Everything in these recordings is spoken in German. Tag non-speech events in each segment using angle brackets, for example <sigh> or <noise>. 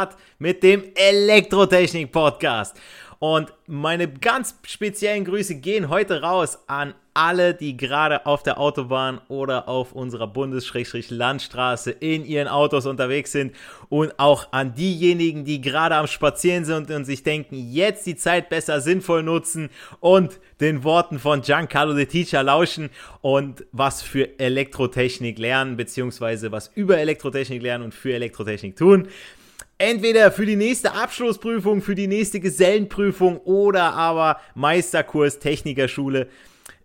Start mit dem Elektrotechnik-Podcast. Und meine ganz speziellen Grüße gehen heute raus an alle, die gerade auf der Autobahn oder auf unserer Bundes-Landstraße in ihren Autos unterwegs sind und auch an diejenigen, die gerade am Spazieren sind und sich denken, jetzt die Zeit besser sinnvoll nutzen und den Worten von Giancarlo De Teacher lauschen und was für Elektrotechnik lernen, beziehungsweise was über Elektrotechnik lernen und für Elektrotechnik tun entweder für die nächste Abschlussprüfung, für die nächste Gesellenprüfung oder aber Meisterkurs Technikerschule.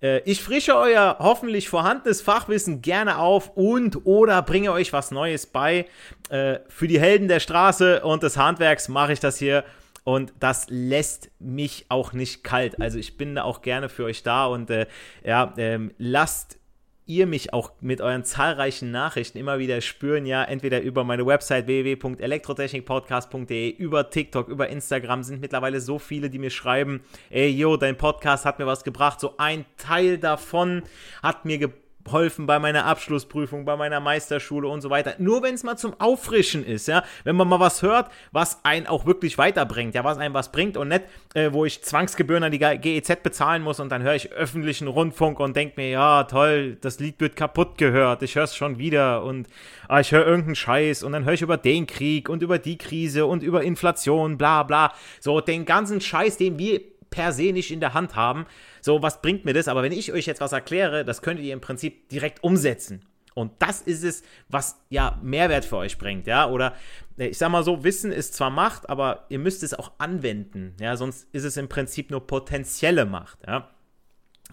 Äh, ich frische euer hoffentlich vorhandenes Fachwissen gerne auf und oder bringe euch was Neues bei. Äh, für die Helden der Straße und des Handwerks mache ich das hier und das lässt mich auch nicht kalt. Also ich bin da auch gerne für euch da und äh, ja, ähm, lasst ihr mich auch mit euren zahlreichen Nachrichten immer wieder spüren, ja, entweder über meine Website www.elektrotechnikpodcast.de, über TikTok, über Instagram sind mittlerweile so viele, die mir schreiben, ey, yo, dein Podcast hat mir was gebracht, so ein Teil davon hat mir gebracht geholfen bei meiner Abschlussprüfung, bei meiner Meisterschule und so weiter. Nur wenn es mal zum Auffrischen ist, ja, wenn man mal was hört, was einen auch wirklich weiterbringt, ja, was einem was bringt und nicht, äh, wo ich Zwangsgebühren an die GEZ bezahlen muss und dann höre ich öffentlichen Rundfunk und denke mir, ja, toll, das Lied wird kaputt gehört, ich höre es schon wieder und ah, ich höre irgendeinen Scheiß und dann höre ich über den Krieg und über die Krise und über Inflation, bla bla. So, den ganzen Scheiß, den wir per se nicht in der Hand haben. So, was bringt mir das? Aber wenn ich euch jetzt was erkläre, das könntet ihr im Prinzip direkt umsetzen. Und das ist es, was ja Mehrwert für euch bringt, ja. Oder äh, ich sag mal so, Wissen ist zwar Macht, aber ihr müsst es auch anwenden, ja. Sonst ist es im Prinzip nur potenzielle Macht, ja.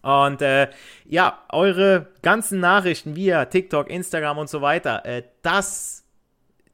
Und äh, ja, eure ganzen Nachrichten via TikTok, Instagram und so weiter, äh, das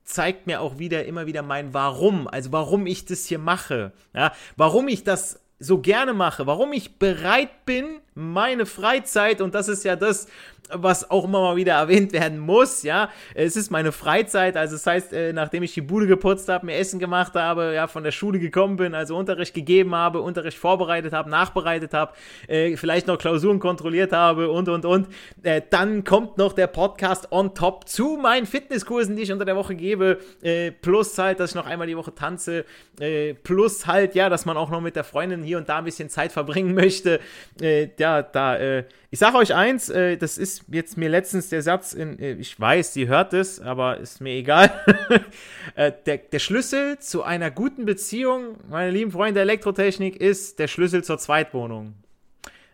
zeigt mir auch wieder immer wieder mein Warum, also warum ich das hier mache, ja, warum ich das so gerne mache, warum ich bereit bin, meine Freizeit, und das ist ja das, was auch immer mal wieder erwähnt werden muss, ja. Es ist meine Freizeit, also das heißt, äh, nachdem ich die Bude geputzt habe, mir Essen gemacht habe, ja, von der Schule gekommen bin, also Unterricht gegeben habe, Unterricht vorbereitet habe, nachbereitet habe, äh, vielleicht noch Klausuren kontrolliert habe und, und, und, äh, dann kommt noch der Podcast on top zu meinen Fitnesskursen, die ich unter der Woche gebe, plus halt, dass ich noch einmal die Woche tanze, plus halt, ja, dass man auch noch mit der Freundin hier und da ein bisschen Zeit verbringen möchte, äh, ja, da, ich sage euch eins, das ist jetzt mir letztens der Satz in, äh, ich weiß, sie hört es, aber ist mir egal. <laughs> Äh, der, der Schlüssel zu einer guten Beziehung, meine lieben Freunde der Elektrotechnik, ist der Schlüssel zur Zweitwohnung.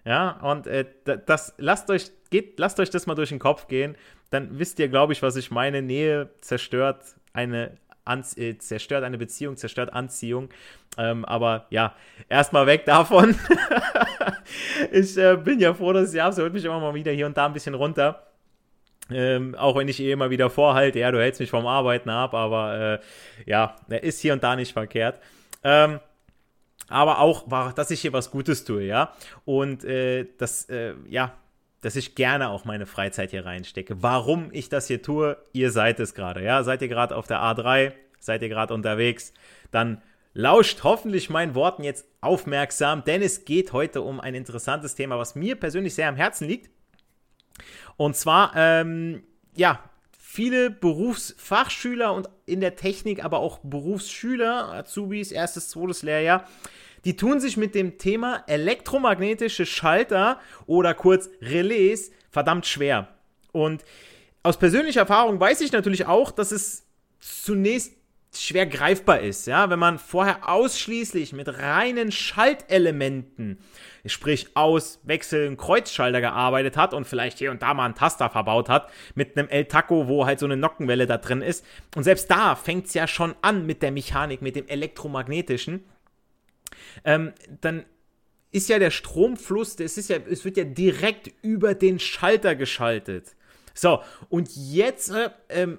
Ja, und äh, das, lasst euch, geht, lasst euch das mal durch den Kopf gehen. Dann wisst ihr, glaube ich, was ich meine. Nähe zerstört eine, An äh, zerstört eine Beziehung, zerstört Anziehung. Ähm, aber ja, erstmal weg davon. <laughs> ich äh, bin ja froh, dass ich habe. Es holt mich immer mal wieder hier und da ein bisschen runter. Ähm, auch wenn ich eh immer wieder vorhalte, ja, du hältst mich vom Arbeiten ab, aber äh, ja, ist hier und da nicht verkehrt. Ähm, aber auch, dass ich hier was Gutes tue, ja. Und äh, das, äh, ja, dass ich gerne auch meine Freizeit hier reinstecke. Warum ich das hier tue, ihr seid es gerade, ja. Seid ihr gerade auf der A3, seid ihr gerade unterwegs, dann lauscht hoffentlich meinen Worten jetzt aufmerksam, denn es geht heute um ein interessantes Thema, was mir persönlich sehr am Herzen liegt. Und zwar, ähm, ja, viele Berufsfachschüler und in der Technik, aber auch Berufsschüler, Azubis, erstes, zweites Lehrjahr, die tun sich mit dem Thema elektromagnetische Schalter oder kurz Relais verdammt schwer. Und aus persönlicher Erfahrung weiß ich natürlich auch, dass es zunächst schwer greifbar ist, ja, wenn man vorher ausschließlich mit reinen Schaltelementen, sprich aus Wechseln, Kreuzschalter gearbeitet hat und vielleicht hier und da mal einen Taster verbaut hat mit einem El Taco, wo halt so eine Nockenwelle da drin ist. Und selbst da fängt es ja schon an mit der Mechanik, mit dem elektromagnetischen. Ähm, dann ist ja der Stromfluss, es ist ja, es wird ja direkt über den Schalter geschaltet. So, und jetzt äh, ähm,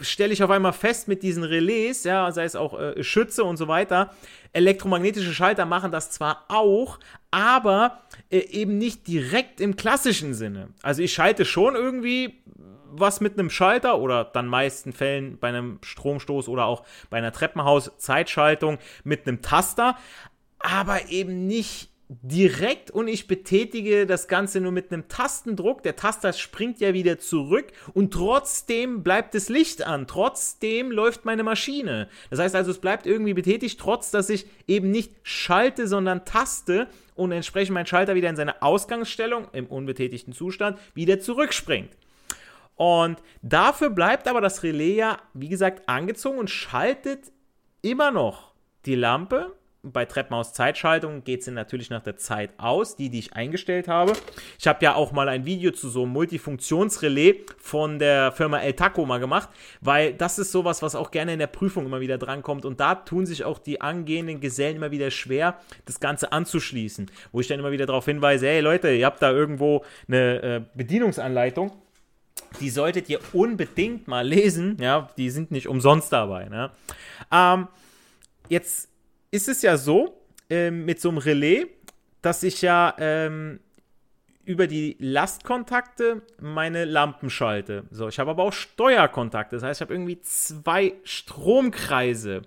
stelle ich auf einmal fest mit diesen Relais, ja, sei es auch äh, Schütze und so weiter, elektromagnetische Schalter machen das zwar auch, aber äh, eben nicht direkt im klassischen Sinne. Also ich schalte schon irgendwie was mit einem Schalter oder dann meisten Fällen bei einem Stromstoß oder auch bei einer Treppenhaus-Zeitschaltung mit einem Taster, aber eben nicht direkt und ich betätige das Ganze nur mit einem Tastendruck. Der Taster springt ja wieder zurück und trotzdem bleibt das Licht an. Trotzdem läuft meine Maschine. Das heißt also, es bleibt irgendwie betätigt, trotz dass ich eben nicht schalte, sondern taste und entsprechend mein Schalter wieder in seine Ausgangsstellung im unbetätigten Zustand wieder zurückspringt. Und dafür bleibt aber das Relais ja, wie gesagt, angezogen und schaltet immer noch die Lampe bei Treppenhaus-Zeitschaltung geht sie natürlich nach der Zeit aus, die, die ich eingestellt habe. Ich habe ja auch mal ein Video zu so einem Multifunktionsrelais von der Firma El Taco mal gemacht, weil das ist sowas, was auch gerne in der Prüfung immer wieder drankommt. Und da tun sich auch die angehenden Gesellen immer wieder schwer, das Ganze anzuschließen. Wo ich dann immer wieder darauf hinweise, hey Leute, ihr habt da irgendwo eine äh, Bedienungsanleitung die solltet ihr unbedingt mal lesen. Ja, die sind nicht umsonst dabei. Ne? Ähm, jetzt ist es ja so, ähm, mit so einem Relais, dass ich ja ähm, über die Lastkontakte meine Lampen schalte. So, ich habe aber auch Steuerkontakte. Das heißt, ich habe irgendwie zwei Stromkreise.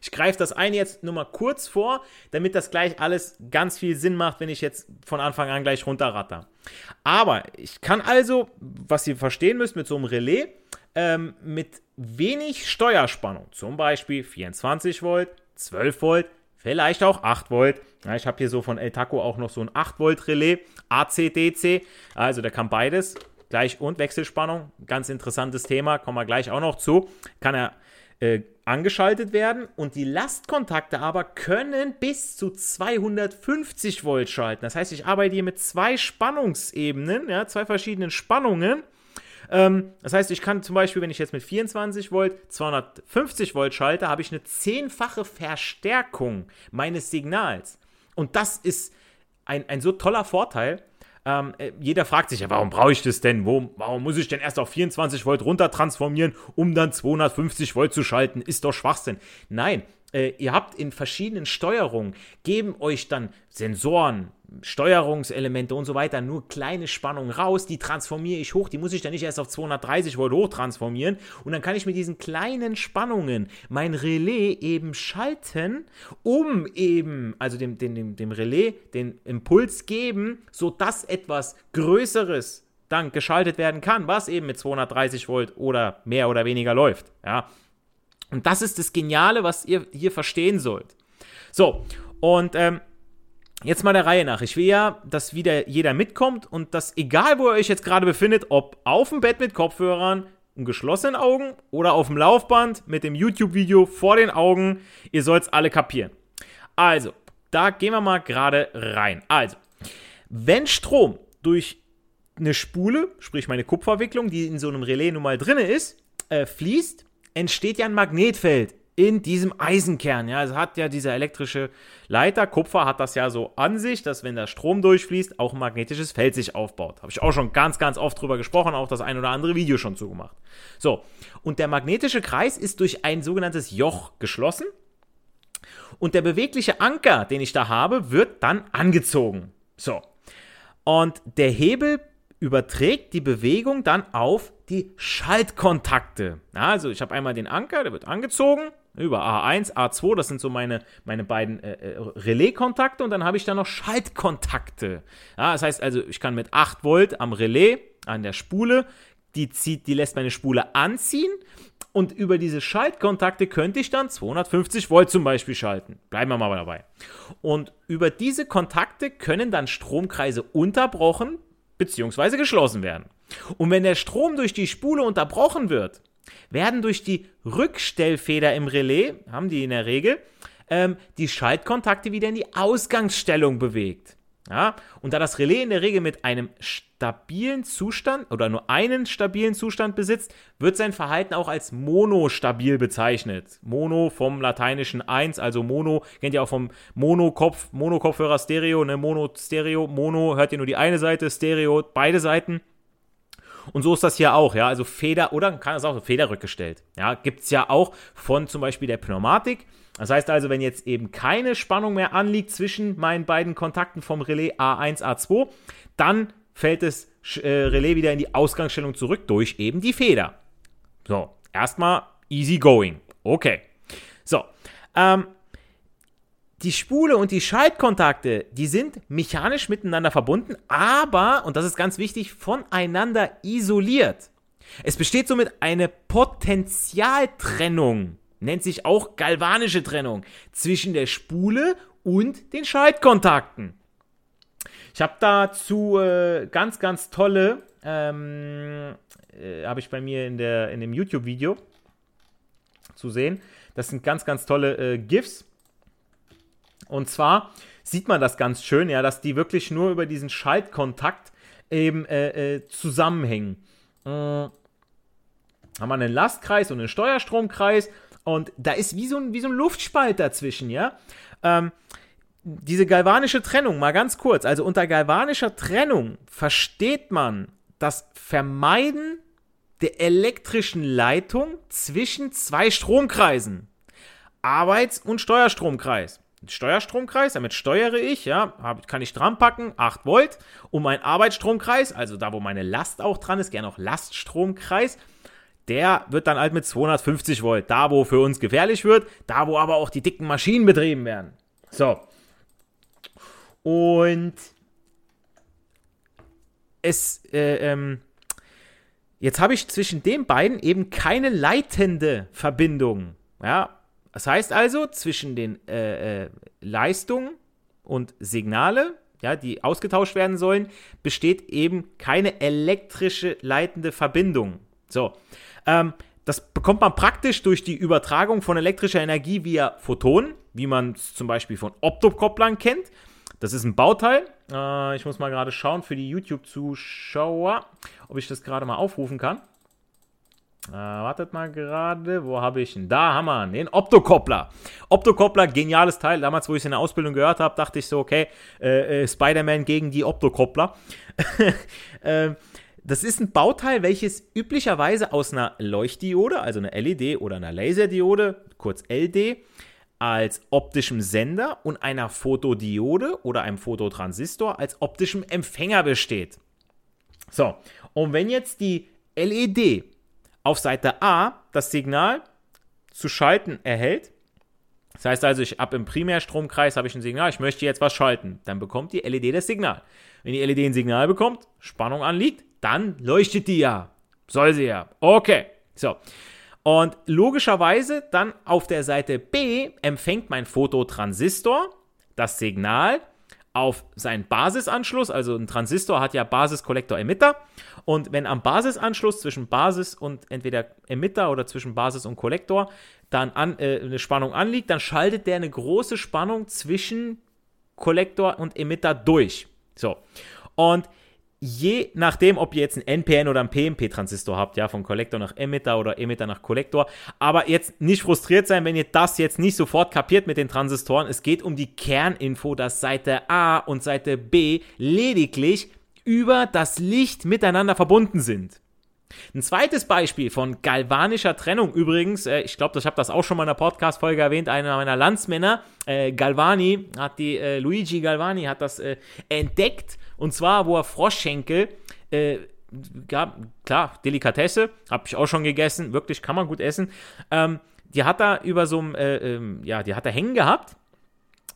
Ich greife das eine jetzt nur mal kurz vor, damit das gleich alles ganz viel Sinn macht, wenn ich jetzt von Anfang an gleich runterratter. Aber ich kann also, was ihr verstehen müsst mit so einem Relais, ähm, mit wenig Steuerspannung, zum Beispiel 24 Volt, 12 Volt, vielleicht auch 8 Volt. Ja, ich habe hier so von El Taco auch noch so ein 8 Volt Relais, AC-DC. Also der kann beides, gleich und Wechselspannung. Ganz interessantes Thema, kommen wir gleich auch noch zu. Kann er äh, angeschaltet werden und die Lastkontakte aber können bis zu 250 Volt schalten. Das heißt, ich arbeite hier mit zwei Spannungsebenen, ja, zwei verschiedenen Spannungen ähm, das heißt, ich kann zum Beispiel, wenn ich jetzt mit 24 Volt 250 Volt schalte, habe ich eine zehnfache Verstärkung meines Signals. Und das ist ein, ein so toller Vorteil. Ähm, äh, jeder fragt sich ja, warum brauche ich das denn? Wo, warum muss ich denn erst auf 24 Volt runter transformieren, um dann 250 Volt zu schalten? Ist doch Schwachsinn. Nein, äh, ihr habt in verschiedenen Steuerungen, geben euch dann Sensoren, Steuerungselemente und so weiter nur kleine Spannungen raus, die transformiere ich hoch, die muss ich dann nicht erst auf 230 Volt hoch transformieren und dann kann ich mit diesen kleinen Spannungen mein Relais eben schalten, um eben, also dem, dem, dem, dem Relais den Impuls geben, sodass etwas Größeres dann geschaltet werden kann, was eben mit 230 Volt oder mehr oder weniger läuft, ja. Und das ist das Geniale, was ihr hier verstehen sollt. So, und ähm, Jetzt mal der Reihe nach. Ich will ja, dass wieder jeder mitkommt und dass, egal wo ihr euch jetzt gerade befindet, ob auf dem Bett mit Kopfhörern und geschlossenen Augen oder auf dem Laufband mit dem YouTube-Video vor den Augen, ihr sollt es alle kapieren. Also, da gehen wir mal gerade rein. Also, wenn Strom durch eine Spule, sprich meine Kupferwicklung, die in so einem Relais nun mal drin ist, äh, fließt, entsteht ja ein Magnetfeld in diesem Eisenkern. Ja, also hat ja dieser elektrische Leiter, Kupfer hat das ja so an sich, dass wenn der Strom durchfließt, auch ein magnetisches Feld sich aufbaut. Habe ich auch schon ganz, ganz oft drüber gesprochen, auch das ein oder andere Video schon zugemacht. So, und der magnetische Kreis ist durch ein sogenanntes Joch geschlossen. Und der bewegliche Anker, den ich da habe, wird dann angezogen. So. Und der Hebel überträgt die Bewegung dann auf die Schaltkontakte. Also ich habe einmal den Anker, der wird angezogen über A1, A2, das sind so meine, meine beiden äh, äh, Relais-Kontakte und dann habe ich da noch Schaltkontakte. Ja, das heißt also, ich kann mit 8 Volt am Relais, an der Spule, die, zieht, die lässt meine Spule anziehen und über diese Schaltkontakte könnte ich dann 250 Volt zum Beispiel schalten. Bleiben wir mal dabei. Und über diese Kontakte können dann Stromkreise unterbrochen bzw. geschlossen werden. Und wenn der Strom durch die Spule unterbrochen wird, werden durch die Rückstellfeder im Relais, haben die in der Regel, ähm, die Schaltkontakte wieder in die Ausgangsstellung bewegt. Ja, und da das Relais in der Regel mit einem stabilen Zustand oder nur einen stabilen Zustand besitzt, wird sein Verhalten auch als monostabil bezeichnet. Mono vom lateinischen 1, also Mono, kennt ihr auch vom Mono-Kopf, Mono-Kopfhörer Stereo, ne, Mono-Stereo, Mono hört ihr nur die eine Seite, Stereo beide Seiten. Und so ist das hier auch, ja, also Feder oder kann es auch federrückgestellt. Ja, gibt es ja auch von zum Beispiel der Pneumatik. Das heißt also, wenn jetzt eben keine Spannung mehr anliegt zwischen meinen beiden Kontakten vom Relais A1, A2, dann fällt das äh, Relais wieder in die Ausgangsstellung zurück durch eben die Feder. So, erstmal easy going. Okay. So, ähm, die Spule und die Schaltkontakte, die sind mechanisch miteinander verbunden, aber, und das ist ganz wichtig, voneinander isoliert. Es besteht somit eine Potentialtrennung, nennt sich auch galvanische Trennung, zwischen der Spule und den Schaltkontakten. Ich habe dazu äh, ganz, ganz tolle, ähm, äh, habe ich bei mir in, der, in dem YouTube-Video zu sehen. Das sind ganz, ganz tolle äh, GIFs und zwar sieht man das ganz schön, ja, dass die wirklich nur über diesen Schaltkontakt eben äh, äh, zusammenhängen. Äh, haben wir einen Lastkreis und einen Steuerstromkreis und da ist wie so ein, wie so ein Luftspalt dazwischen, ja. Ähm, diese galvanische Trennung, mal ganz kurz. Also unter galvanischer Trennung versteht man das Vermeiden der elektrischen Leitung zwischen zwei Stromkreisen. Arbeits- und Steuerstromkreis. Steuerstromkreis, damit steuere ich, ja, hab, kann ich dran packen, 8 Volt. Und mein Arbeitsstromkreis, also da, wo meine Last auch dran ist, gerne auch Laststromkreis, der wird dann halt mit 250 Volt, da, wo für uns gefährlich wird, da, wo aber auch die dicken Maschinen betrieben werden. So. Und es, äh, ähm, jetzt habe ich zwischen den beiden eben keine leitende Verbindung. Ja, das heißt also, zwischen den äh, äh, Leistungen und Signale, ja, die ausgetauscht werden sollen, besteht eben keine elektrische leitende Verbindung. So, ähm, das bekommt man praktisch durch die Übertragung von elektrischer Energie via Photonen, wie man es zum Beispiel von Optokopplern kennt. Das ist ein Bauteil. Äh, ich muss mal gerade schauen für die YouTube-Zuschauer, ob ich das gerade mal aufrufen kann. Äh, wartet mal gerade, wo habe ich ihn? Da haben wir ihn, den Optokoppler. Optokoppler, geniales Teil. Damals, wo ich es in der Ausbildung gehört habe, dachte ich so, okay, äh, äh, Spider-Man gegen die Optokoppler. <laughs> äh, das ist ein Bauteil, welches üblicherweise aus einer Leuchtdiode, also einer LED oder einer Laserdiode, kurz LD, als optischem Sender und einer Fotodiode oder einem Fototransistor als optischem Empfänger besteht. So, und wenn jetzt die LED auf Seite A das Signal zu schalten erhält. Das heißt also, ich ab im Primärstromkreis habe ich ein Signal, ich möchte jetzt was schalten. Dann bekommt die LED das Signal. Wenn die LED ein Signal bekommt, Spannung anliegt, dann leuchtet die ja. Soll sie ja. Okay. So. Und logischerweise dann auf der Seite B empfängt mein Fototransistor das Signal auf seinen Basisanschluss, also ein Transistor hat ja Basis, Kollektor, Emitter. Und wenn am Basisanschluss zwischen Basis und entweder Emitter oder zwischen Basis und Kollektor dann an, äh, eine Spannung anliegt, dann schaltet der eine große Spannung zwischen Kollektor und Emitter durch. So. Und je nachdem, ob ihr jetzt einen NPN oder einen PMP-Transistor habt, ja, von Kollektor nach Emitter oder Emitter nach Kollektor. Aber jetzt nicht frustriert sein, wenn ihr das jetzt nicht sofort kapiert mit den Transistoren. Es geht um die Kerninfo, dass Seite A und Seite B lediglich über das Licht miteinander verbunden sind. Ein zweites Beispiel von galvanischer Trennung übrigens, äh, ich glaube, ich habe das auch schon mal in einer Podcast-Folge erwähnt, einer meiner Landsmänner, äh, Galvani, hat die, äh, Luigi Galvani hat das äh, entdeckt und zwar, wo er Froschschenkel äh, gab, klar, Delikatesse, habe ich auch schon gegessen, wirklich kann man gut essen. Ähm, die hat er über so einem, äh, ähm, ja, die hat er hängen gehabt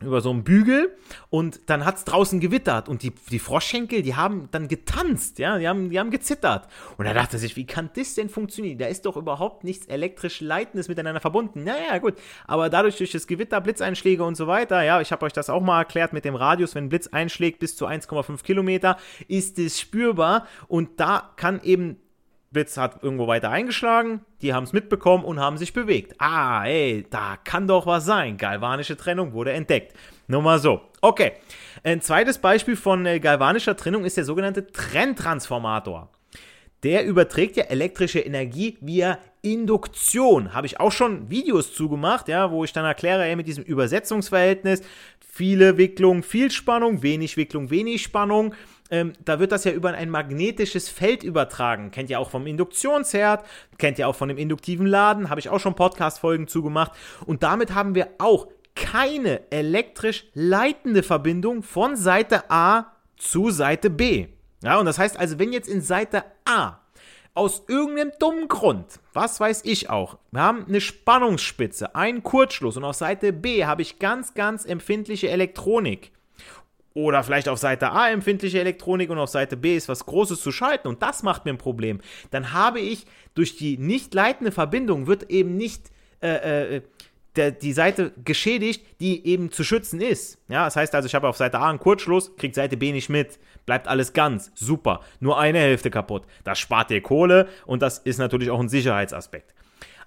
über so einen Bügel und dann hat es draußen gewittert und die, die Froschschenkel, die haben dann getanzt, ja, die haben, die haben gezittert. Und er dachte sich, wie kann das denn funktionieren? Da ist doch überhaupt nichts elektrisch Leitendes miteinander verbunden. Naja, gut, aber dadurch durch das Gewitter, Blitzeinschläge und so weiter, ja, ich habe euch das auch mal erklärt mit dem Radius, wenn ein Blitz einschlägt bis zu 1,5 Kilometer, ist es spürbar und da kann eben Blitz hat irgendwo weiter eingeschlagen, die haben es mitbekommen und haben sich bewegt. Ah, ey, da kann doch was sein. Galvanische Trennung wurde entdeckt. Nur mal so. Okay. Ein zweites Beispiel von äh, galvanischer Trennung ist der sogenannte Trenntransformator. Der überträgt ja elektrische Energie via Induktion. Habe ich auch schon Videos zugemacht, ja, wo ich dann erkläre, ey, mit diesem Übersetzungsverhältnis, viele Wicklung, viel Spannung, wenig Wicklung, wenig Spannung ähm, da wird das ja über ein magnetisches Feld übertragen. Kennt ihr auch vom Induktionsherd, kennt ihr auch von dem induktiven Laden, habe ich auch schon Podcast-Folgen zugemacht. Und damit haben wir auch keine elektrisch leitende Verbindung von Seite A zu Seite B. Ja, und das heißt also, wenn jetzt in Seite A aus irgendeinem dummen Grund, was weiß ich auch, wir haben eine Spannungsspitze, einen Kurzschluss und auf Seite B habe ich ganz, ganz empfindliche Elektronik oder vielleicht auf Seite A empfindliche Elektronik und auf Seite B ist was Großes zu schalten und das macht mir ein Problem. Dann habe ich durch die nicht leitende Verbindung wird eben nicht äh, äh, die Seite geschädigt, die eben zu schützen ist. Ja, das heißt also, ich habe auf Seite A einen Kurzschluss, kriegt Seite B nicht mit, bleibt alles ganz, super, nur eine Hälfte kaputt. Das spart dir Kohle und das ist natürlich auch ein Sicherheitsaspekt.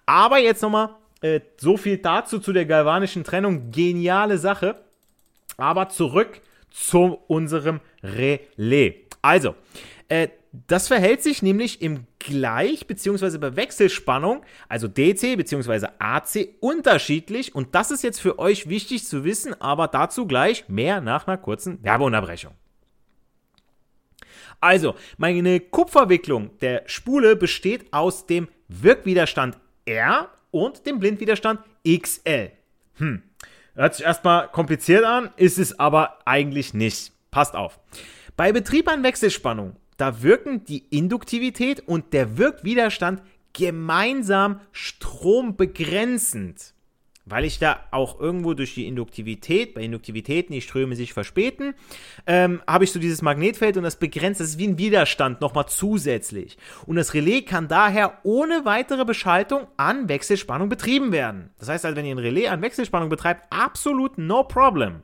Aber jetzt nochmal äh, so viel dazu zu der galvanischen Trennung, geniale Sache. Aber zurück zu unserem Relais. Also, äh, das verhält sich nämlich im Gleich- bzw. bei Wechselspannung, also DC bzw. AC, unterschiedlich. Und das ist jetzt für euch wichtig zu wissen, aber dazu gleich mehr nach einer kurzen Werbeunterbrechung. Also, meine Kupferwicklung der Spule besteht aus dem Wirkwiderstand R und dem Blindwiderstand XL. Hm. Hört sich erstmal kompliziert an, ist es aber eigentlich nicht. Passt auf. Bei Betrieb an Wechselspannung, da wirken die Induktivität und der Wirkwiderstand gemeinsam strombegrenzend weil ich da auch irgendwo durch die Induktivität, bei Induktivitäten, die Ströme sich verspäten, ähm, habe ich so dieses Magnetfeld und das begrenzt, das ist wie ein Widerstand nochmal zusätzlich. Und das Relais kann daher ohne weitere Beschaltung an Wechselspannung betrieben werden. Das heißt also, wenn ihr ein Relais an Wechselspannung betreibt, absolut no problem.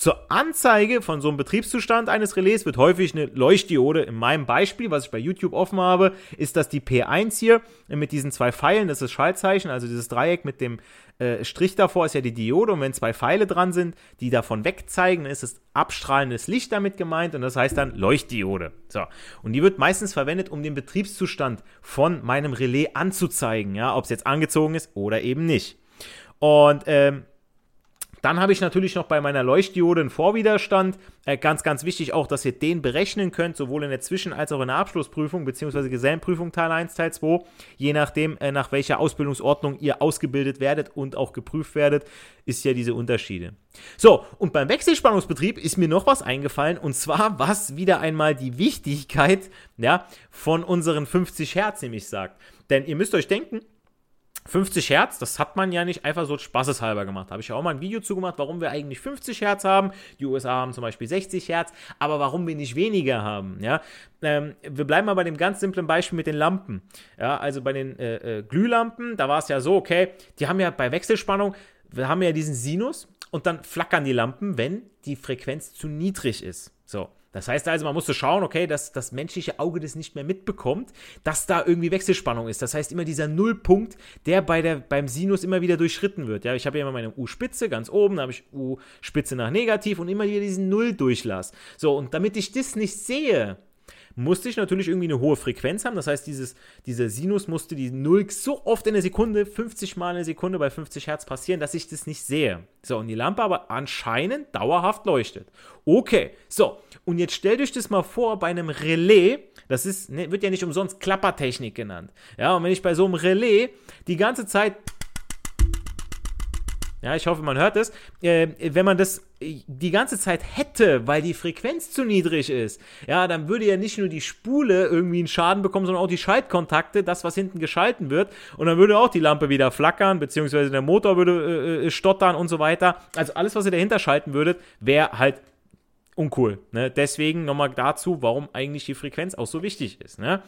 Zur Anzeige von so einem Betriebszustand eines Relais wird häufig eine Leuchtdiode. In meinem Beispiel, was ich bei YouTube offen habe, ist das die P1 hier mit diesen zwei Pfeilen. Das ist das Schaltzeichen, also dieses Dreieck mit dem äh, Strich davor ist ja die Diode. Und wenn zwei Pfeile dran sind, die davon wegzeigen, ist es abstrahlendes Licht damit gemeint und das heißt dann Leuchtdiode. So. Und die wird meistens verwendet, um den Betriebszustand von meinem Relais anzuzeigen, ja, ob es jetzt angezogen ist oder eben nicht. Und ähm, dann habe ich natürlich noch bei meiner Leuchtdiode einen Vorwiderstand. Äh, ganz, ganz wichtig auch, dass ihr den berechnen könnt, sowohl in der Zwischen- als auch in der Abschlussprüfung, beziehungsweise Gesellenprüfung Teil 1, Teil 2, je nachdem, äh, nach welcher Ausbildungsordnung ihr ausgebildet werdet und auch geprüft werdet, ist ja diese Unterschiede. So, und beim Wechselspannungsbetrieb ist mir noch was eingefallen, und zwar, was wieder einmal die Wichtigkeit ja, von unseren 50 Hertz nämlich sagt. Denn ihr müsst euch denken, 50 Hertz, das hat man ja nicht einfach so spaßeshalber gemacht. Habe ich ja auch mal ein Video zu gemacht, warum wir eigentlich 50 Hertz haben. Die USA haben zum Beispiel 60 Hertz, aber warum wir nicht weniger haben. Ja? Ähm, wir bleiben mal bei dem ganz simplen Beispiel mit den Lampen. Ja, also bei den äh, äh, Glühlampen, da war es ja so, okay, die haben ja bei Wechselspannung, wir haben ja diesen Sinus und dann flackern die Lampen, wenn die Frequenz zu niedrig ist. So. Das heißt also, man musste schauen, okay, dass das menschliche Auge das nicht mehr mitbekommt, dass da irgendwie Wechselspannung ist. Das heißt immer dieser Nullpunkt, der bei der, beim Sinus immer wieder durchschritten wird. Ja, ich habe ja immer meine U-Spitze ganz oben, da habe ich U-Spitze nach negativ und immer wieder diesen Null-Durchlass. So, und damit ich das nicht sehe, musste ich natürlich irgendwie eine hohe Frequenz haben. Das heißt, dieses, dieser Sinus musste die Null so oft in der Sekunde, 50 Mal in der Sekunde bei 50 Hertz passieren, dass ich das nicht sehe. So, und die Lampe aber anscheinend dauerhaft leuchtet. Okay, so, und jetzt stellt euch das mal vor bei einem Relais. Das ist, ne, wird ja nicht umsonst Klappertechnik genannt. Ja, und wenn ich bei so einem Relais die ganze Zeit ja, ich hoffe, man hört es. Äh, wenn man das die ganze Zeit hätte, weil die Frequenz zu niedrig ist, ja, dann würde ja nicht nur die Spule irgendwie einen Schaden bekommen, sondern auch die Schaltkontakte, das, was hinten geschalten wird. Und dann würde auch die Lampe wieder flackern, beziehungsweise der Motor würde äh, äh stottern und so weiter. Also alles, was ihr dahinter schalten würdet, wäre halt uncool. Ne? Deswegen nochmal dazu, warum eigentlich die Frequenz auch so wichtig ist. Ne?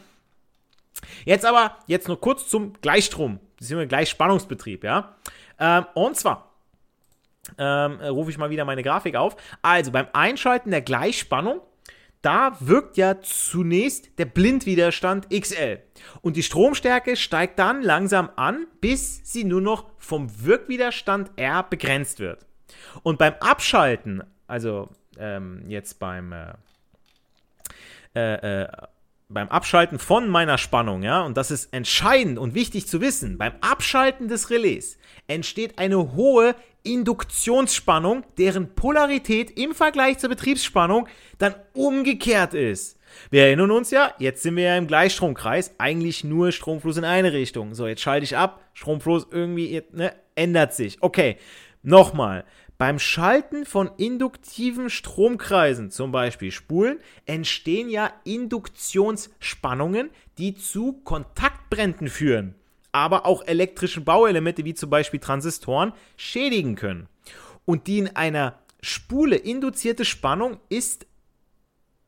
Jetzt aber, jetzt nur kurz zum Gleichstrom, beziehungsweise Gleichspannungsbetrieb, ja. Ähm, und zwar ähm, rufe ich mal wieder meine Grafik auf. Also beim Einschalten der Gleichspannung, da wirkt ja zunächst der Blindwiderstand XL. Und die Stromstärke steigt dann langsam an, bis sie nur noch vom Wirkwiderstand R begrenzt wird. Und beim Abschalten, also ähm, jetzt beim, äh, äh, äh, beim Abschalten von meiner Spannung, ja, und das ist entscheidend und wichtig zu wissen, beim Abschalten des Relais entsteht eine hohe Induktionsspannung, deren Polarität im Vergleich zur Betriebsspannung dann umgekehrt ist. Wir erinnern uns ja, jetzt sind wir ja im Gleichstromkreis, eigentlich nur Stromfluss in eine Richtung. So, jetzt schalte ich ab, Stromfluss irgendwie ne, ändert sich. Okay, nochmal. Beim Schalten von induktiven Stromkreisen, zum Beispiel Spulen, entstehen ja Induktionsspannungen, die zu Kontaktbränden führen, aber auch elektrische Bauelemente wie zum Beispiel Transistoren schädigen können. Und die in einer Spule induzierte Spannung ist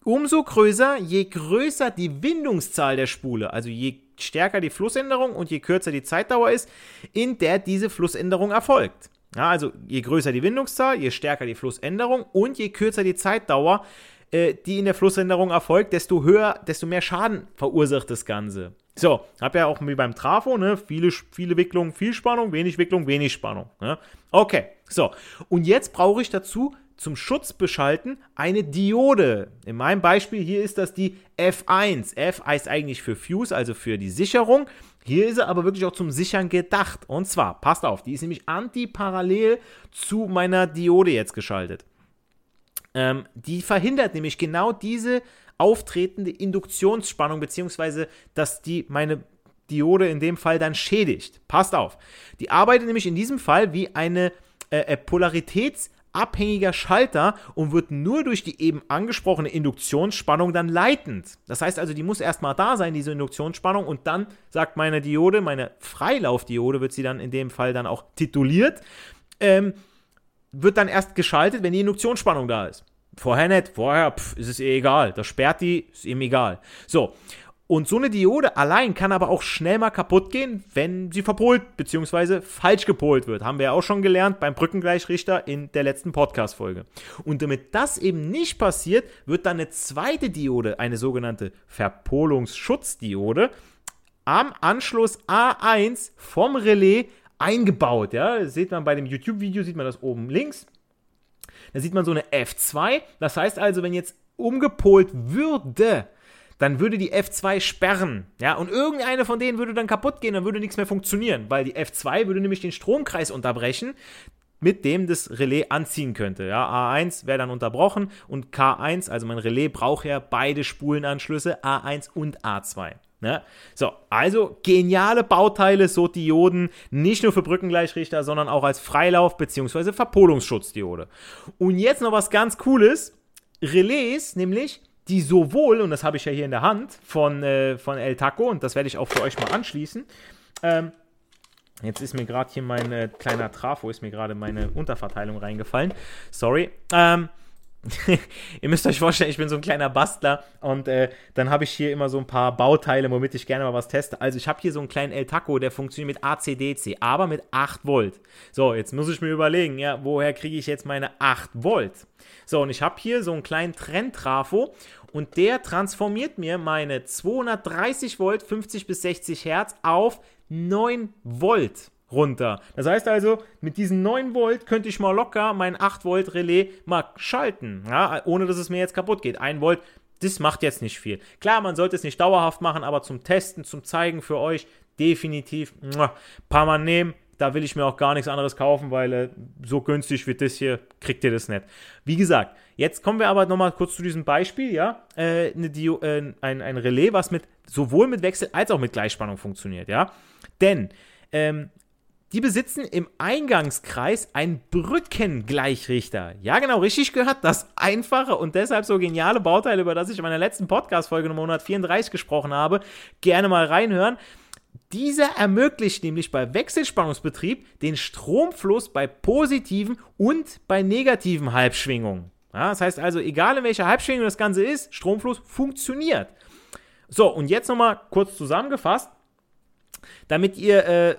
umso größer, je größer die Windungszahl der Spule, also je stärker die Flussänderung und je kürzer die Zeitdauer ist, in der diese Flussänderung erfolgt. Ja, also je größer die Windungszahl, je stärker die Flussänderung und je kürzer die Zeitdauer, äh, die in der Flussänderung erfolgt, desto höher, desto mehr Schaden verursacht das Ganze. So, hab ja auch wie beim Trafo, ne, viele, viele Wicklungen, viel Spannung, wenig Wicklung, wenig Spannung. Ne? Okay, so. Und jetzt brauche ich dazu zum Schutz beschalten eine Diode. In meinem Beispiel hier ist das die F1. F heißt eigentlich für Fuse, also für die Sicherung. Hier ist er aber wirklich auch zum Sichern gedacht. Und zwar, passt auf, die ist nämlich antiparallel zu meiner Diode jetzt geschaltet. Ähm, die verhindert nämlich genau diese auftretende Induktionsspannung, beziehungsweise dass die meine Diode in dem Fall dann schädigt. Passt auf. Die arbeitet nämlich in diesem Fall wie eine äh, äh Polaritäts- abhängiger Schalter und wird nur durch die eben angesprochene Induktionsspannung dann leitend. Das heißt also, die muss erstmal da sein, diese Induktionsspannung, und dann sagt meine Diode, meine Freilaufdiode wird sie dann in dem Fall dann auch tituliert, ähm, wird dann erst geschaltet, wenn die Induktionsspannung da ist. Vorher nicht, vorher pff, ist es ihr egal. Das sperrt die, ist ihm egal. So, und so eine Diode allein kann aber auch schnell mal kaputt gehen, wenn sie verpolt bzw. falsch gepolt wird. Haben wir ja auch schon gelernt beim Brückengleichrichter in der letzten Podcast-Folge. Und damit das eben nicht passiert, wird dann eine zweite Diode, eine sogenannte Verpolungsschutzdiode, am Anschluss A1 vom Relais eingebaut. Ja, das sieht man bei dem YouTube-Video, sieht man das oben links. Da sieht man so eine F2. Das heißt also, wenn jetzt umgepolt würde, dann würde die F2 sperren. Ja, und irgendeine von denen würde dann kaputt gehen, dann würde nichts mehr funktionieren, weil die F2 würde nämlich den Stromkreis unterbrechen, mit dem das Relais anziehen könnte. Ja, A1 wäre dann unterbrochen und K1, also mein Relais braucht ja beide Spulenanschlüsse, A1 und A2. Ne? So, also geniale Bauteile, so Dioden, nicht nur für Brückengleichrichter, sondern auch als Freilauf- bzw. Verpolungsschutzdiode. Und jetzt noch was ganz Cooles. Relais, nämlich die sowohl, und das habe ich ja hier in der Hand von, äh, von El Taco, und das werde ich auch für euch mal anschließen. Ähm, jetzt ist mir gerade hier mein äh, kleiner Trafo, ist mir gerade meine Unterverteilung reingefallen. Sorry. Ähm, <laughs> ihr müsst euch vorstellen, ich bin so ein kleiner Bastler und äh, dann habe ich hier immer so ein paar Bauteile, womit ich gerne mal was teste. Also ich habe hier so einen kleinen El Taco, der funktioniert mit AC-DC, aber mit 8 Volt. So, jetzt muss ich mir überlegen, ja, woher kriege ich jetzt meine 8 Volt? So, und ich habe hier so einen kleinen Trenntrafo und der transformiert mir meine 230 Volt, 50 bis 60 Hertz auf 9 Volt runter. Das heißt also, mit diesen 9 Volt könnte ich mal locker mein 8 Volt Relais mal schalten, ja, ohne dass es mir jetzt kaputt geht. 1 Volt, das macht jetzt nicht viel. Klar, man sollte es nicht dauerhaft machen, aber zum Testen, zum Zeigen für euch definitiv ein paar Mal nehmen. Da will ich mir auch gar nichts anderes kaufen, weil äh, so günstig wie das hier kriegt ihr das nicht. Wie gesagt, jetzt kommen wir aber nochmal kurz zu diesem Beispiel, ja. Äh, eine Dio, äh, ein, ein Relais, was mit sowohl mit Wechsel als auch mit Gleichspannung funktioniert, ja. Denn ähm, die besitzen im Eingangskreis einen Brückengleichrichter. Ja, genau, richtig gehört. Das einfache und deshalb so geniale Bauteil, über das ich in meiner letzten Podcast-Folge Nummer 134 gesprochen habe, gerne mal reinhören. Dieser ermöglicht nämlich bei Wechselspannungsbetrieb den Stromfluss bei positiven und bei negativen Halbschwingungen. Ja, das heißt also, egal in welcher Halbschwingung das Ganze ist, Stromfluss funktioniert. So, und jetzt nochmal kurz zusammengefasst, damit ihr äh,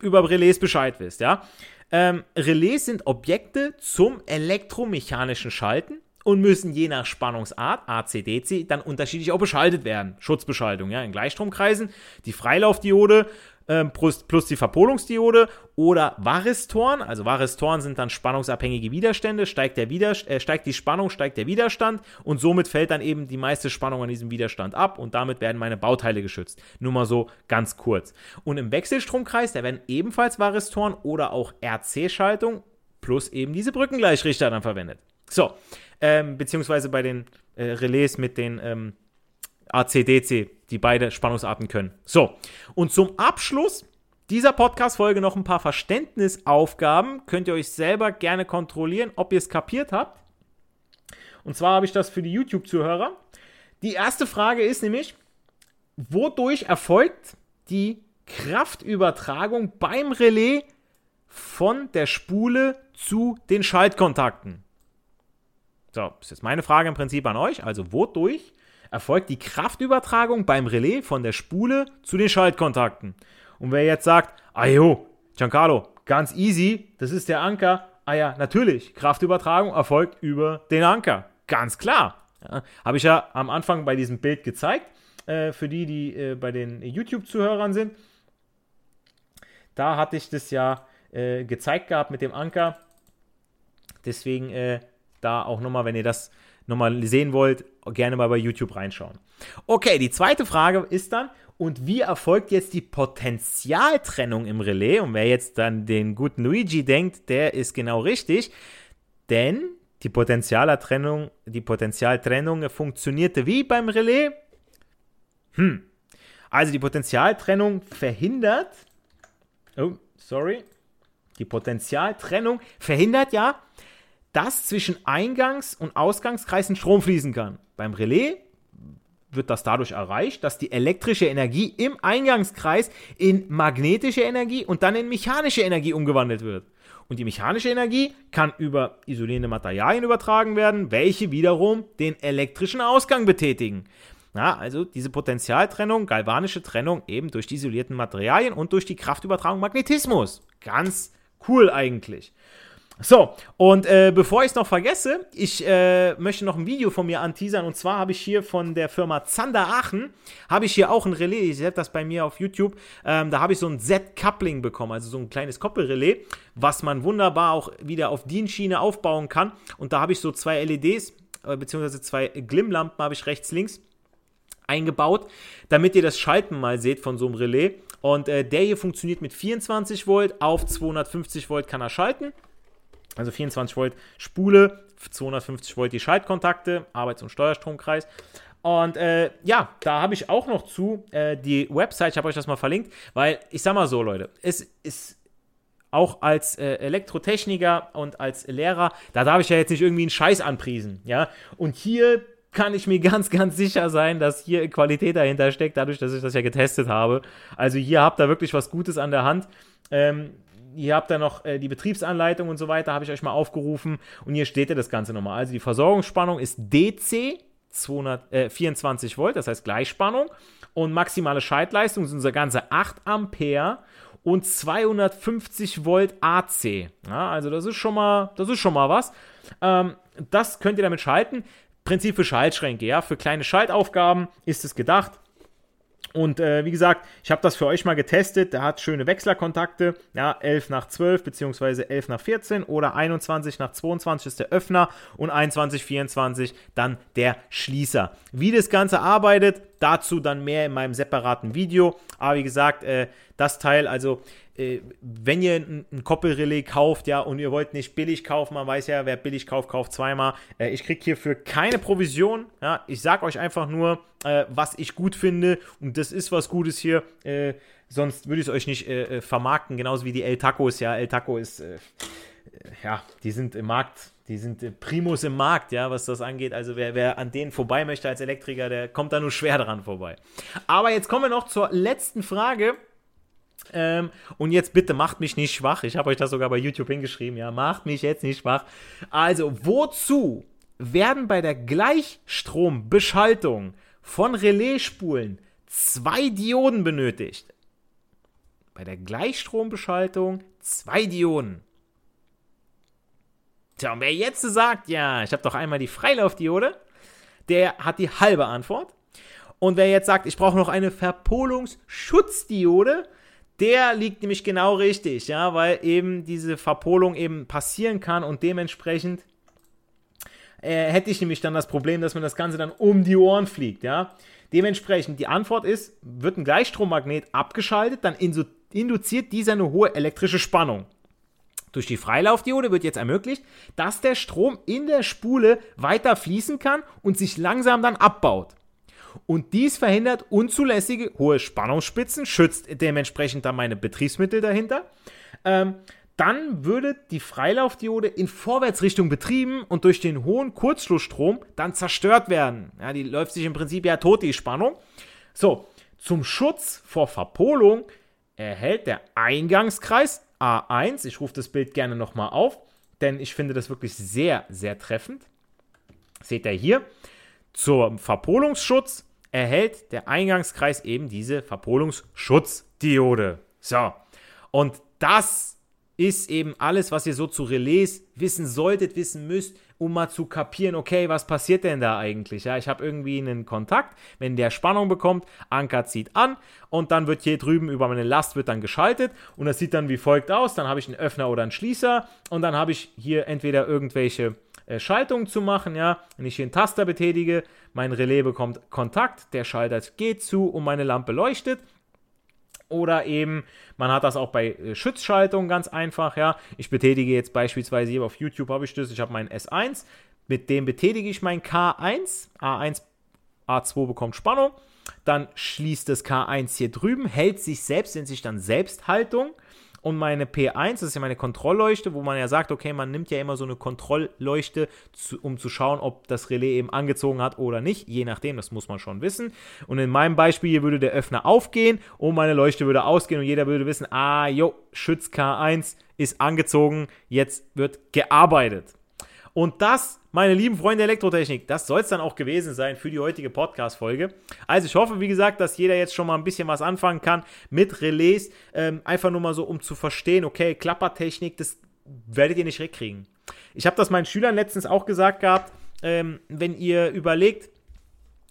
über Relais Bescheid wisst, ja. Ähm, Relais sind Objekte zum elektromechanischen Schalten und müssen je nach Spannungsart, AC-DC, dann unterschiedlich auch beschaltet werden. Schutzbeschaltung, ja, in Gleichstromkreisen, die Freilaufdiode ähm, plus, plus, die Verpolungsdiode oder Varistoren. Also Varistoren sind dann spannungsabhängige Widerstände. Steigt, der Widerst äh, steigt die Spannung, steigt der Widerstand und somit fällt dann eben die meiste Spannung an diesem Widerstand ab und damit werden meine Bauteile geschützt. Nur mal so ganz kurz. Und im Wechselstromkreis, da werden ebenfalls Varistoren oder auch RC-Schaltung plus eben diese Brückengleichrichter dann verwendet. So, ähm, beziehungsweise bei den äh, Relais mit den ähm, AC-DC, die beide Spannungsarten können. So, und zum Abschluss dieser Podcast-Folge noch ein paar Verständnisaufgaben. Könnt ihr euch selber gerne kontrollieren, ob ihr es kapiert habt. Und zwar habe ich das für die YouTube-Zuhörer. Die erste Frage ist nämlich, wodurch erfolgt die Kraftübertragung beim Relais von der Spule zu den Schaltkontakten? So, das ist jetzt meine Frage im Prinzip an euch. Also, wodurch erfolgt die Kraftübertragung beim Relais von der Spule zu den Schaltkontakten. Und wer jetzt sagt, ah jo, Giancarlo, ganz easy, das ist der Anker. Ah ja, natürlich, Kraftübertragung erfolgt über den Anker. Ganz klar. Ja, Habe ich ja am Anfang bei diesem Bild gezeigt, äh, für die, die äh, bei den YouTube-Zuhörern sind. Da hatte ich das ja äh, gezeigt gehabt mit dem Anker. Deswegen äh, da auch nochmal, wenn ihr das nochmal sehen wollt, gerne mal bei YouTube reinschauen. Okay, die zweite Frage ist dann, und wie erfolgt jetzt die Potentialtrennung im Relais? Und wer jetzt dann den guten Luigi denkt, der ist genau richtig, denn die Potentialtrennung, die Potentialtrennung funktionierte wie beim Relais. Hm. Also die Potentialtrennung verhindert, oh, sorry, die Potentialtrennung verhindert ja, dass zwischen Eingangs- und Ausgangskreisen Strom fließen kann. Beim Relais wird das dadurch erreicht, dass die elektrische Energie im Eingangskreis in magnetische Energie und dann in mechanische Energie umgewandelt wird. Und die mechanische Energie kann über isolierende Materialien übertragen werden, welche wiederum den elektrischen Ausgang betätigen. Ja, also diese Potentialtrennung, galvanische Trennung eben durch die isolierten Materialien und durch die Kraftübertragung Magnetismus. Ganz cool eigentlich. So, und äh, bevor ich es noch vergesse, ich äh, möchte noch ein Video von mir anteasern. Und zwar habe ich hier von der Firma Zander Aachen, habe ich hier auch ein Relais. Ich habe das bei mir auf YouTube. Ähm, da habe ich so ein Z-Coupling bekommen, also so ein kleines Koppelrelais, was man wunderbar auch wieder auf DIN-Schiene aufbauen kann. Und da habe ich so zwei LEDs, äh, beziehungsweise zwei Glimmlampen habe ich rechts, links eingebaut, damit ihr das Schalten mal seht von so einem Relais. Und äh, der hier funktioniert mit 24 Volt, auf 250 Volt kann er schalten. Also 24 Volt Spule, 250 Volt die Schaltkontakte, Arbeits- und Steuerstromkreis. Und äh, ja, da habe ich auch noch zu äh, die Website, ich habe euch das mal verlinkt, weil ich sag mal so, Leute, es ist auch als äh, Elektrotechniker und als Lehrer, da darf ich ja jetzt nicht irgendwie einen Scheiß anpriesen, ja. Und hier kann ich mir <laughs> ganz, ganz sicher sein, dass hier Qualität dahinter steckt, dadurch, dass ich das ja getestet habe. Also hier habt ihr wirklich was Gutes an der Hand. Ähm, Ihr habt da noch äh, die Betriebsanleitung und so weiter, habe ich euch mal aufgerufen. Und hier steht ja das Ganze nochmal. Also die Versorgungsspannung ist DC 200, äh, 24 Volt, das heißt Gleichspannung. Und maximale Schaltleistung sind unser ganze 8 Ampere und 250 Volt AC. Ja, also das ist schon mal, das ist schon mal was. Ähm, das könnt ihr damit schalten. Prinzip für Schaltschränke, ja. Für kleine Schaltaufgaben ist es gedacht. Und äh, wie gesagt, ich habe das für euch mal getestet. Der hat schöne Wechslerkontakte. Ja, 11 nach 12 beziehungsweise 11 nach 14 oder 21 nach 22 ist der Öffner und 21, 24 dann der Schließer. Wie das Ganze arbeitet, dazu dann mehr in meinem separaten Video. Aber wie gesagt, äh, das Teil, also äh, wenn ihr ein, ein Koppelrelais kauft, ja, und ihr wollt nicht billig kaufen, man weiß ja, wer billig kauft, kauft zweimal. Äh, ich kriege hierfür keine Provision, ja, ich sage euch einfach nur, äh, was ich gut finde und das ist was Gutes hier. Äh, sonst würde ich es euch nicht äh, vermarkten, genauso wie die El Tacos, ja, El Taco ist, ja, die sind im Markt die sind Primus im Markt, ja, was das angeht. Also wer, wer an denen vorbei möchte als Elektriker, der kommt da nur schwer dran vorbei. Aber jetzt kommen wir noch zur letzten Frage. Ähm, und jetzt bitte macht mich nicht schwach. Ich habe euch das sogar bei YouTube hingeschrieben. Ja, macht mich jetzt nicht schwach. Also, wozu werden bei der Gleichstrombeschaltung von Relaisspulen zwei Dioden benötigt? Bei der Gleichstrombeschaltung zwei Dioden. Tja, und wer jetzt sagt, ja, ich habe doch einmal die Freilaufdiode, der hat die halbe Antwort. Und wer jetzt sagt, ich brauche noch eine Verpolungsschutzdiode, der liegt nämlich genau richtig, ja, weil eben diese Verpolung eben passieren kann und dementsprechend äh, hätte ich nämlich dann das Problem, dass mir das Ganze dann um die Ohren fliegt, ja. Dementsprechend, die Antwort ist, wird ein Gleichstrommagnet abgeschaltet, dann induziert dieser eine hohe elektrische Spannung. Durch die Freilaufdiode wird jetzt ermöglicht, dass der Strom in der Spule weiter fließen kann und sich langsam dann abbaut. Und dies verhindert unzulässige hohe Spannungsspitzen, schützt dementsprechend dann meine Betriebsmittel dahinter. Ähm, dann würde die Freilaufdiode in Vorwärtsrichtung betrieben und durch den hohen Kurzschlussstrom dann zerstört werden. Ja, die läuft sich im Prinzip ja tot, die Spannung. So, zum Schutz vor Verpolung erhält der Eingangskreis A1, ich rufe das Bild gerne nochmal auf, denn ich finde das wirklich sehr, sehr treffend. Seht ihr hier, zum Verpolungsschutz erhält der Eingangskreis eben diese Verpolungsschutzdiode. So, und das ist eben alles, was ihr so zu Relais wissen solltet, wissen müsst, um mal zu kapieren, okay, was passiert denn da eigentlich? Ja, ich habe irgendwie einen Kontakt, wenn der Spannung bekommt, Anker zieht an und dann wird hier drüben über meine Last wird dann geschaltet und das sieht dann wie folgt aus. Dann habe ich einen Öffner oder einen Schließer und dann habe ich hier entweder irgendwelche äh, Schaltungen zu machen, ja. Wenn ich hier einen Taster betätige, mein Relais bekommt Kontakt, der Schalter geht zu und meine Lampe leuchtet oder eben, man hat das auch bei äh, Schutzschaltungen ganz einfach, ja. Ich betätige jetzt beispielsweise hier auf YouTube habe ich das, ich habe meinen S1, mit dem betätige ich mein K1, A1, A2 bekommt Spannung, dann schließt das K1 hier drüben, hält sich selbst, nennt sich dann Selbsthaltung und meine P1, das ist ja meine Kontrollleuchte, wo man ja sagt, okay, man nimmt ja immer so eine Kontrollleuchte, zu, um zu schauen, ob das Relais eben angezogen hat oder nicht, je nachdem, das muss man schon wissen. Und in meinem Beispiel hier würde der Öffner aufgehen und meine Leuchte würde ausgehen und jeder würde wissen, ah, jo, Schütz K1 ist angezogen, jetzt wird gearbeitet. Und das, meine lieben Freunde der Elektrotechnik, das soll es dann auch gewesen sein für die heutige Podcast-Folge. Also ich hoffe, wie gesagt, dass jeder jetzt schon mal ein bisschen was anfangen kann mit Relais. Ähm, einfach nur mal so, um zu verstehen, okay, Klappertechnik, das werdet ihr nicht wegkriegen. Ich habe das meinen Schülern letztens auch gesagt gehabt, ähm, wenn ihr überlegt,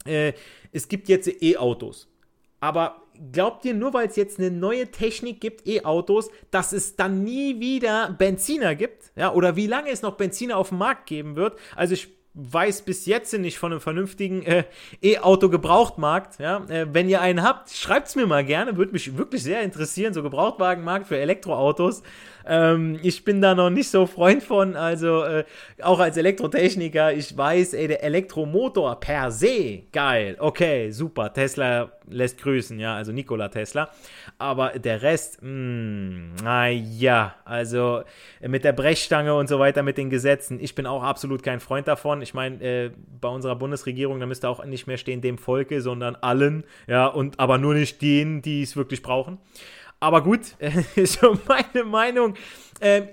äh, es gibt jetzt E-Autos. Aber glaubt ihr, nur weil es jetzt eine neue Technik gibt, E-Autos, dass es dann nie wieder Benziner gibt? Ja, oder wie lange es noch Benziner auf dem Markt geben wird? Also ich weiß bis jetzt nicht von einem vernünftigen äh, E-Auto-Gebrauchtmarkt. Ja? Äh, wenn ihr einen habt, schreibt es mir mal gerne. Würde mich wirklich sehr interessieren. So Gebrauchtwagenmarkt für Elektroautos. Ähm, ich bin da noch nicht so Freund von. Also äh, auch als Elektrotechniker, ich weiß, ey, der Elektromotor per se, geil. Okay, super. Tesla lässt grüßen, ja, also Nikola Tesla. Aber der Rest, hm, naja, also mit der Brechstange und so weiter, mit den Gesetzen, ich bin auch absolut kein Freund davon. Ich meine, äh, bei unserer Bundesregierung, da müsste auch nicht mehr stehen dem Volke, sondern allen, ja, und aber nur nicht denen, die es wirklich brauchen. Aber gut, <laughs> ist so meine Meinung. Ähm,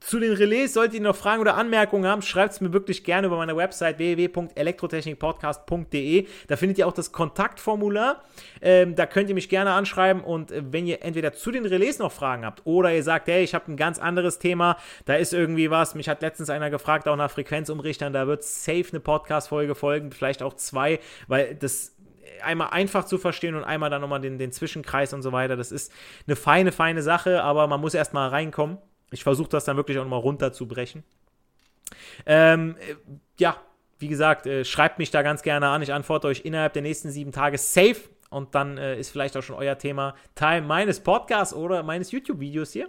zu den Relais solltet ihr noch Fragen oder Anmerkungen haben, schreibt es mir wirklich gerne über meine Website www.elektrotechnikpodcast.de. Da findet ihr auch das Kontaktformular. Ähm, da könnt ihr mich gerne anschreiben und äh, wenn ihr entweder zu den Relais noch Fragen habt oder ihr sagt, hey, ich habe ein ganz anderes Thema, da ist irgendwie was. Mich hat letztens einer gefragt, auch nach Frequenzumrichtern, da wird safe eine Podcast-Folge folgen, vielleicht auch zwei, weil das einmal einfach zu verstehen und einmal dann nochmal den, den Zwischenkreis und so weiter. Das ist eine feine, feine Sache, aber man muss erstmal reinkommen. Ich versuche das dann wirklich auch nochmal runterzubrechen. Ähm, äh, ja, wie gesagt, äh, schreibt mich da ganz gerne an. Ich antworte euch innerhalb der nächsten sieben Tage safe. Und dann äh, ist vielleicht auch schon euer Thema Teil meines Podcasts oder meines YouTube-Videos hier.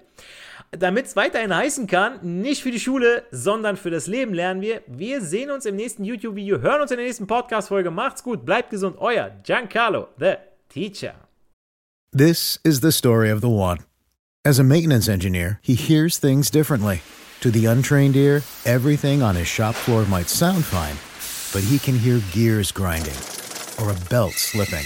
Damit es weiterhin heißen kann, nicht für die Schule, sondern für das Leben lernen wir. Wir sehen uns im nächsten YouTube-Video, hören uns in der nächsten Podcast-Folge. Macht's gut, bleibt gesund. Euer Giancarlo, the Teacher. This is the story of the one. As a maintenance engineer, he hears things differently. To the untrained ear, everything on his shop floor might sound fine, but he can hear gears grinding or a belt slipping.